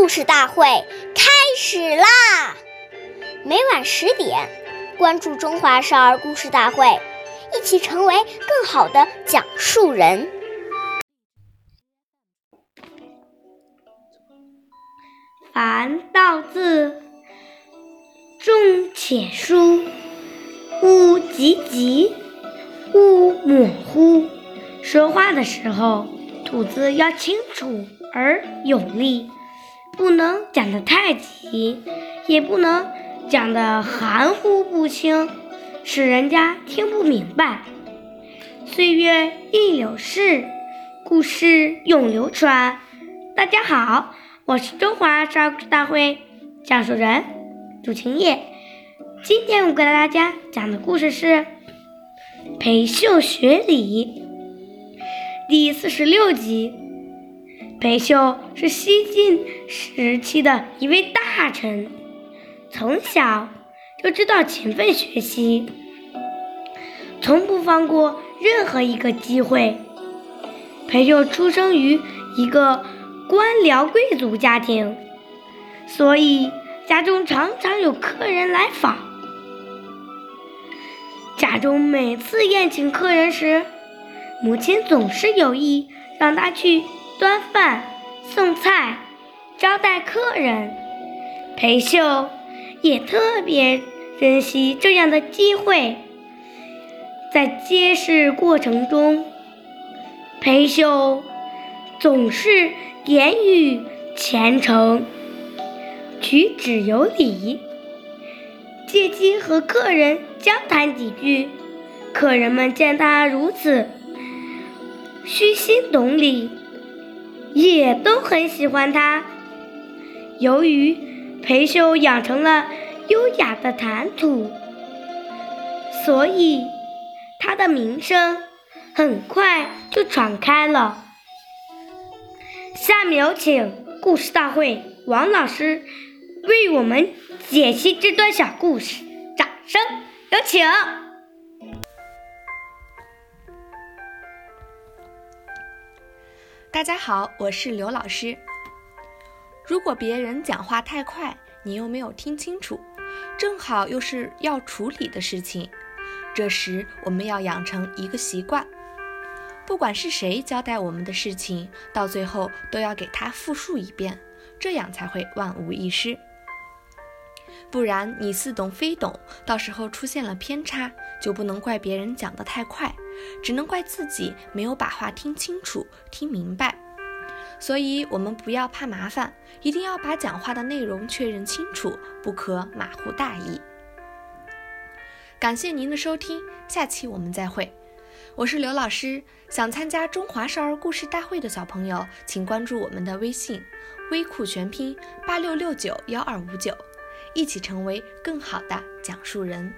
故事大会开始啦！每晚十点，关注《中华少儿故事大会》，一起成为更好的讲述人。凡道字，重且疏，勿急急，勿模糊。说话的时候，吐字要清楚而有力。不能讲得太急，也不能讲得含糊不清，使人家听不明白。岁月易流逝，故事永流传。大家好，我是中华少儿故事大会讲述人杜晴叶。今天我给大家讲的故事是《裴秀学礼》第四十六集。裴秀是西晋时期的一位大臣，从小就知道勤奋学习，从不放过任何一个机会。裴秀出生于一个官僚贵族家庭，所以家中常常有客人来访。家中每次宴请客人时，母亲总是有意让他去。端饭、送菜、招待客人，裴秀也特别珍惜这样的机会。在接事过程中，裴秀总是言语虔诚，举止有礼，借机和客人交谈几句。客人们见他如此虚心懂礼。也都很喜欢他。由于裴秀养成了优雅的谈吐，所以他的名声很快就传开了。下面有请故事大会王老师为我们解析这段小故事，掌声有请。大家好，我是刘老师。如果别人讲话太快，你又没有听清楚，正好又是要处理的事情，这时我们要养成一个习惯，不管是谁交代我们的事情，到最后都要给他复述一遍，这样才会万无一失。不然你似懂非懂，到时候出现了偏差，就不能怪别人讲得太快，只能怪自己没有把话听清楚、听明白。所以，我们不要怕麻烦，一定要把讲话的内容确认清楚，不可马虎大意。感谢您的收听，下期我们再会。我是刘老师，想参加中华少儿故事大会的小朋友，请关注我们的微信“微库全拼八六六九幺二五九”。一起成为更好的讲述人。